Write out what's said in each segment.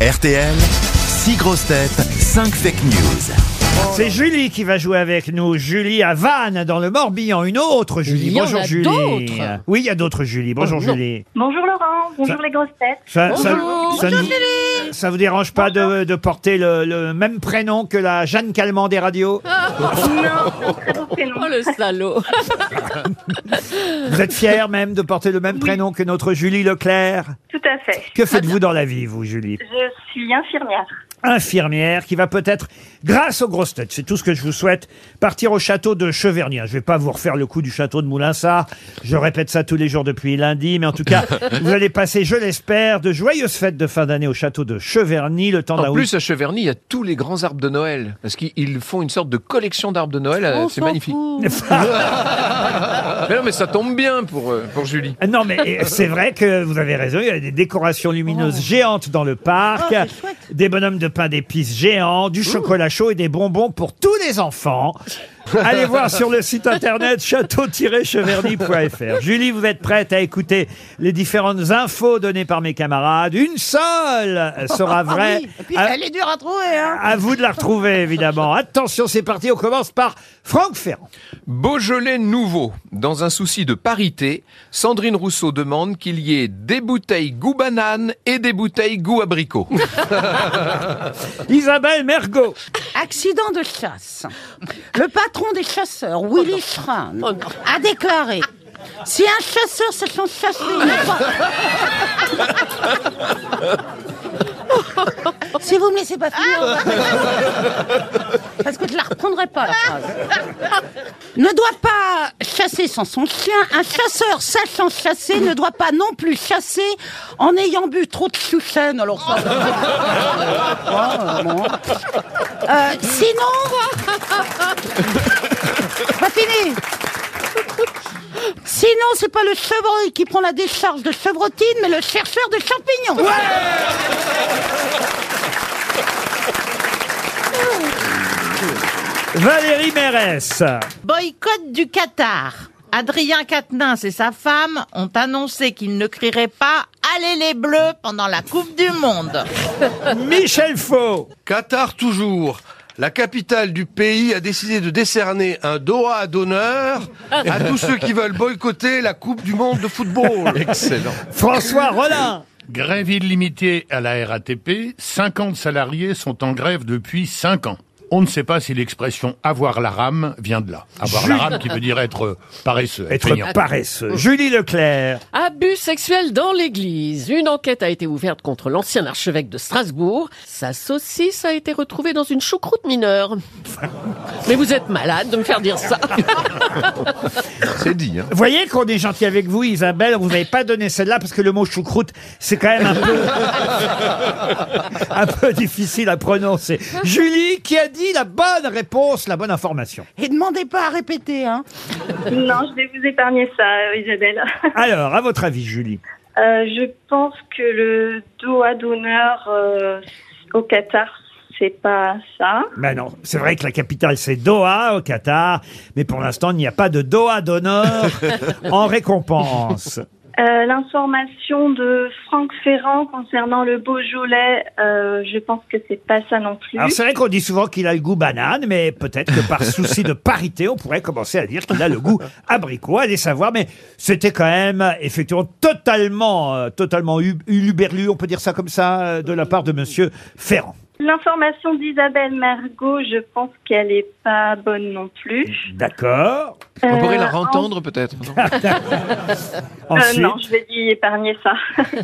RTL, 6 grosses têtes, 5 fake news. C'est Julie qui va jouer avec nous. Julie à Vannes, dans le Morbihan. Une autre Julie. Il y en Bonjour a Julie. d'autres. Oui, il y a d'autres Julie. Bonjour Oh. Julie. Bonjour Laurent, bonjour Ça- les grosses têtes. Ça, ça- Bonjour. ça ne vous, ça vous dérange pas de, de porter le, le même prénom que la Jeanne Calment des radios Non, très beau prénom. Oh le salaud Vous êtes fière même de porter le même prénom que notre Julie Leclerc Tout à fait. Que faites-vous dans la vie, vous, Julie? Je suis infirmière. Infirmière qui va peut-être, grâce aux grosses têtes, c'est tout ce que je vous souhaite, partir au château de Cheverny. Je vais pas vous refaire le coup du château de Moulinsart. Je répète ça tous les jours depuis lundi, mais en tout cas, vous allez passer, je l'espère, de joyeuses fêtes de fin d'année au château de Cheverny, le temps d'un En plus, à Cheverny, il y a tous les grands arbres de Noël. Parce qu'ils font une sorte de collection d'arbres de Noël. euh, c'est magnifique. Mais non, mais ça tombe bien pour, euh, pour Julie. Ah Non, mais c'est vrai que vous avez raison. Il y a des décorations lumineuses géantes dans le parc, Oh, c'est chouette. Des bonhommes de pain d'épices géants, du chocolat chaud et des bonbons pour tous les enfants. Allez voir sur le site internet château-cheverny.fr. Julie, vous êtes prête à écouter les différentes infos données par mes camarades. Une seule sera vraie. Et puis, À- elle est dure à trouver, hein à vous de la retrouver, évidemment. Attention, c'est parti. On commence par Franck Ferrand. Beaujolais nouveau. Dans un souci de parité, Sandrine Rousseau demande qu'il y ait des bouteilles goût banane et des bouteilles goût abricot. Isabelle Mergot. Accident de chasse. Le patron des chasseurs, Willy Schran, Oh non. a déclaré si un chasseur chassé, ne doit- Si vous me laissez pas finir, que je la reprendrai pas la phrase. Ne doit pas chasser sans son chien. Un chasseur sachant chasser ne doit pas non plus chasser en ayant bu trop de chouchen. Alors ça. Ah, bon. Euh, sinon, pas fini. Sinon, c'est pas le chevreuil qui prend la décharge de chevrotine, mais le chercheur de champignons. Valérie Mérès. Boycott du Qatar. Adrien Quatennens et sa femme ont annoncé qu'ils ne crieraient pas Allez les Bleus pendant la Coupe du Monde. Michel Faux. Qatar toujours. La capitale du pays a décidé de décerner un Doha d'honneur à tous ceux qui veulent boycotter la Coupe du Monde de football. Excellent. François Rollin. Grève illimitée à la RATP, 50 salariés sont en grève depuis 5 ans. On ne sait pas si l'expression avoir la rame vient de là. Avoir la rame qui veut dire être euh, paresseux, être Être feignant. paresseux. Julie Leclerc. Abus sexuel dans l'église. Une enquête a été ouverte contre l'ancien archevêque de Strasbourg. Sa saucisse a été retrouvée dans une choucroute mineure. Mais vous êtes malade de me faire dire ça. C'est dit, hein. Vous voyez qu'on est gentil avec vous, Isabelle. Vous n'avez pas donné celle-là parce que le mot choucroute, c'est quand même un peu, un peu difficile à prononcer. Julie qui a dit la bonne réponse, la bonne information. Et demandez pas à répéter, hein. Non, je vais vous épargner ça, euh, Isabelle. Alors, à votre avis, Julie Euh, je pense que le doigt d'honneur euh, au Qatar, c'est pas ça. Ben non, c'est vrai que la capitale c'est Doha au Qatar, mais pour l'instant il n'y a pas de Doha d'honneur en récompense. Euh, L'information de Franck Ferrand concernant le Beaujolais, euh, je pense que c'est pas ça non plus. Alors c'est vrai qu'on dit souvent qu'il a le goût banane, mais peut-être que par souci de parité, on pourrait commencer à dire qu'il a le goût abricot. Allez savoir, mais c'était quand même effectivement totalement, euh, totalement hu- uluberlu, on peut dire ça comme ça, euh, de la part de Monsieur Ferrand. L'information d'Isabelle Mergot, je pense qu'elle est pas bonne non plus. D'accord. On pourrait la Euh, rentendre peut-être. non Euh, Ensuite, non, je vais y épargner ça.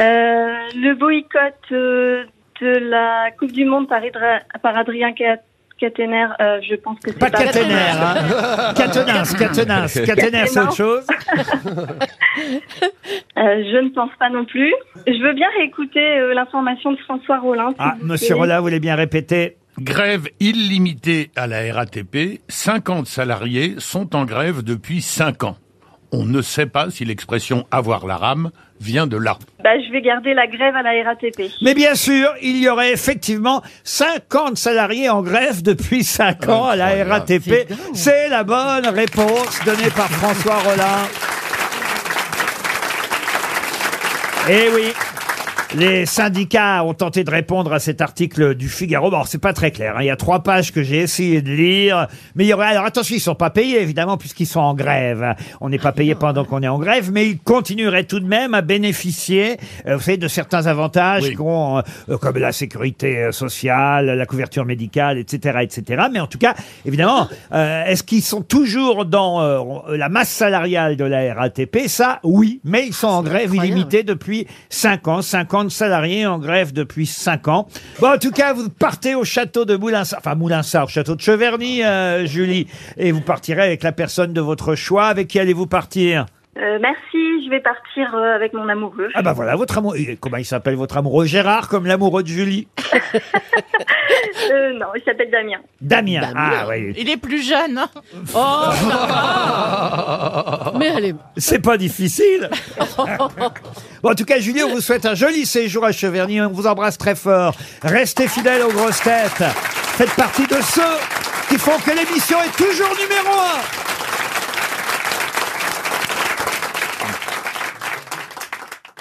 Euh, le boycott euh, de la Coupe du Monde par, Idra- par Adrien Ca- Catener, euh, je pense que c'est pas pas, caténaire, hein. Catenins, catenins, caténaire c'est autre chose. Euh, je ne pense pas non plus. Je veux bien réécouter euh, l'information de François Rollin. s'il Ah, vous Monsieur plaît. Rolla, vous voulez bien répéter? Grève illimitée à la RATP, 50 salariés sont en grève depuis 5 ans. On ne sait pas si l'expression avoir la rame vient de là. Bah, je vais garder la grève à la RATP. Mais bien sûr, il y aurait effectivement 50 salariés en grève depuis 5 ans à la RATP. C'est la bonne réponse donnée par François Rollin. Eh oui. Les syndicats ont tenté de répondre à cet article du Figaro. Bon, c'est pas très clair. hein. Il y a trois pages que j'ai essayé de lire, mais il y aurait. Alors attention, ils sont pas payés évidemment puisqu'ils sont en grève. On n'est pas payé pendant qu'on est en grève, mais ils continueraient tout de même à bénéficier, euh, vous savez, de certains avantages Oui. qu'ont, euh, comme la sécurité euh, sociale, la couverture médicale, etc., etc. Mais en tout cas, évidemment, euh, est-ce qu'ils sont toujours dans euh, la masse salariale de la RATP Ça, oui, mais ils sont en grève illimitée depuis 5 ans. 50 salariés en grève depuis 5 ans. Bon, en tout cas, vous partez au château de Moulinsart, enfin Moulinsart, au château de Cheverny, euh, Julie, et vous partirez avec la personne de votre choix. Avec qui allez-vous partir? Euh, merci, je vais partir euh, avec mon amoureux. Ah bah voilà, votre amoureux. Comment il s'appelle votre amoureux Gérard, comme l'amoureux de Julie Euh, non, il s'appelle Damien. Damien. Damien. Ah oui. Il est plus jeune. hein. Oh, ça va. Mais allez. C'est pas difficile. Bon, en tout cas, Julie, on vous souhaite un joli séjour à Cheverny. On vous embrasse très fort. Restez fidèles aux grosses têtes. Faites partie de ceux qui font que l'émission est toujours numéro un.